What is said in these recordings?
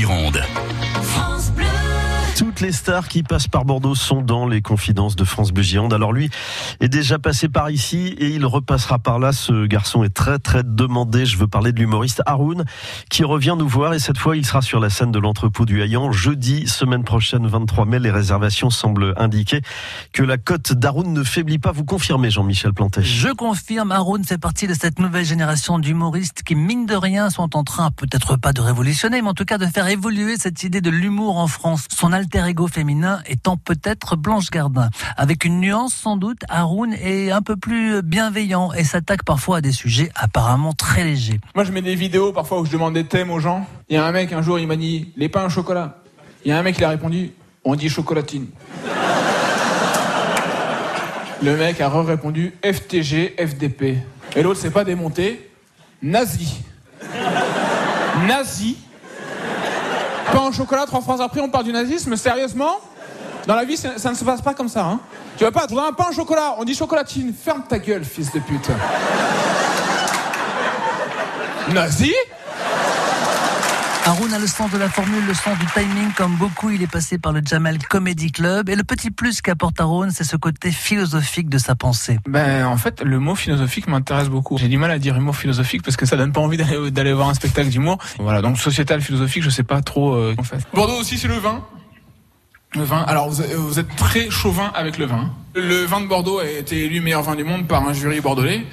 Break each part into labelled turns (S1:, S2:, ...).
S1: Gironde.
S2: Les stars qui passent par Bordeaux sont dans les confidences de France Bleu Gironde. Alors lui est déjà passé par ici et il repassera par là. Ce garçon est très très demandé. Je veux parler de l'humoriste Haroun qui revient nous voir et cette fois il sera sur la scène de l'entrepôt du Hayan jeudi semaine prochaine 23 mai. Les réservations semblent indiquer que la cote d'Haroun ne faiblit pas. Vous confirmez Jean-Michel Plantet
S3: Je confirme. Haroun fait partie de cette nouvelle génération d'humoristes qui mine de rien sont en train peut-être pas de révolutionner mais en tout cas de faire évoluer cette idée de l'humour en France. Son alter ego féminin étant peut-être Blanche Gardin. Avec une nuance sans doute, Haroun est un peu plus bienveillant et s'attaque parfois à des sujets apparemment très légers.
S4: Moi je mets des vidéos parfois où je demande des thèmes aux gens. Il y a un mec un jour il m'a dit les pains au chocolat. Il y a un mec qui a répondu on dit chocolatine. Le mec a répondu FTG FDP. Et l'autre s'est pas démonté. Nazi. Nazi Pain au chocolat, trois phrases après, on parle du nazisme, sérieusement Dans la vie, ça, ne se passe pas comme ça, hein Tu vas pas, tu un pain au chocolat, on dit chocolatine. Ferme ta gueule, fils de pute. Nazi?
S3: Haroun a le sens de la formule, le sens du timing, comme beaucoup, il est passé par le Jamel Comedy Club. Et le petit plus qu'apporte Haroun, c'est ce côté philosophique de sa pensée.
S4: Ben, en fait, le mot philosophique m'intéresse beaucoup. J'ai du mal à dire humour philosophique parce que ça donne pas envie d'aller, voir un spectacle d'humour. Voilà, donc sociétal, philosophique, je sais pas trop, euh, en fait. Bordeaux aussi, c'est le vin. Le vin. Alors, vous êtes très chauvin avec le vin. Le vin de Bordeaux a été élu meilleur vin du monde par un jury bordelais.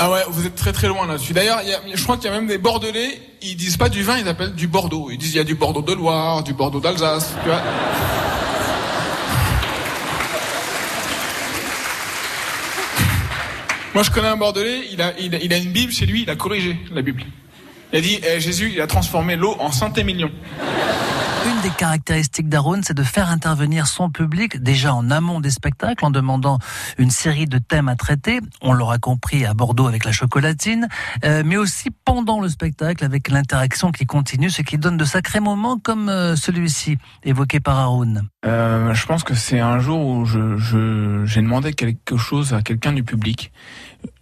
S4: Ah ouais, vous êtes très très loin là-dessus. D'ailleurs, je crois qu'il y a même des Bordelais, ils disent pas du vin, ils appellent du Bordeaux. Ils disent il y a du Bordeaux de Loire, du Bordeaux d'Alsace, tu vois. Moi, je connais un Bordelais, il a, il a, une Bible chez lui, il a corrigé la Bible. Il a dit, eh, Jésus, il a transformé l'eau en centémillion.
S3: Une des caractéristiques d'Haroun, c'est de faire intervenir son public déjà en amont des spectacles en demandant une série de thèmes à traiter. On l'aura compris à Bordeaux avec la chocolatine, euh, mais aussi pendant le spectacle avec l'interaction qui continue, ce qui donne de sacrés moments comme euh, celui-ci évoqué par Haroun.
S4: Euh, je pense que c'est un jour où j'ai demandé quelque chose à quelqu'un du public.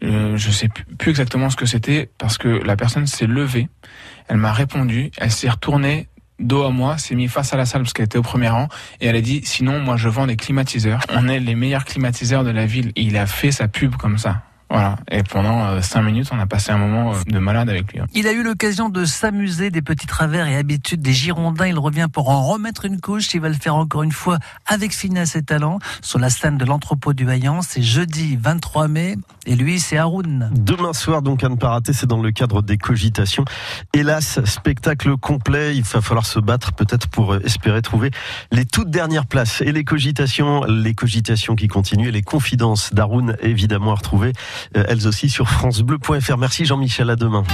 S4: Euh, je sais plus exactement ce que c'était parce que la personne s'est levée, elle m'a répondu, elle s'est retournée dos à moi, s'est mis face à la salle parce qu'elle était au premier rang et elle a dit sinon moi je vends des climatiseurs. On est les meilleurs climatiseurs de la ville. Et il a fait sa pub comme ça. Voilà. Et pendant euh, cinq minutes, on a passé un moment euh, de malade avec lui. hein.
S3: Il a eu l'occasion de s'amuser des petits travers et habitudes des Girondins. Il revient pour en remettre une couche. Il va le faire encore une fois avec finesse et talent sur la scène de l'entrepôt du Hayan. C'est jeudi 23 mai. Et lui, c'est Haroun.
S2: Demain soir, donc à ne pas rater, c'est dans le cadre des cogitations. Hélas, spectacle complet, il va falloir se battre peut-être pour euh, espérer trouver les toutes dernières places. Et les cogitations, les cogitations qui continuent, et les confidences d'Haroun, évidemment à retrouver, euh, elles aussi sur francebleu.fr. Merci Jean-Michel, à demain.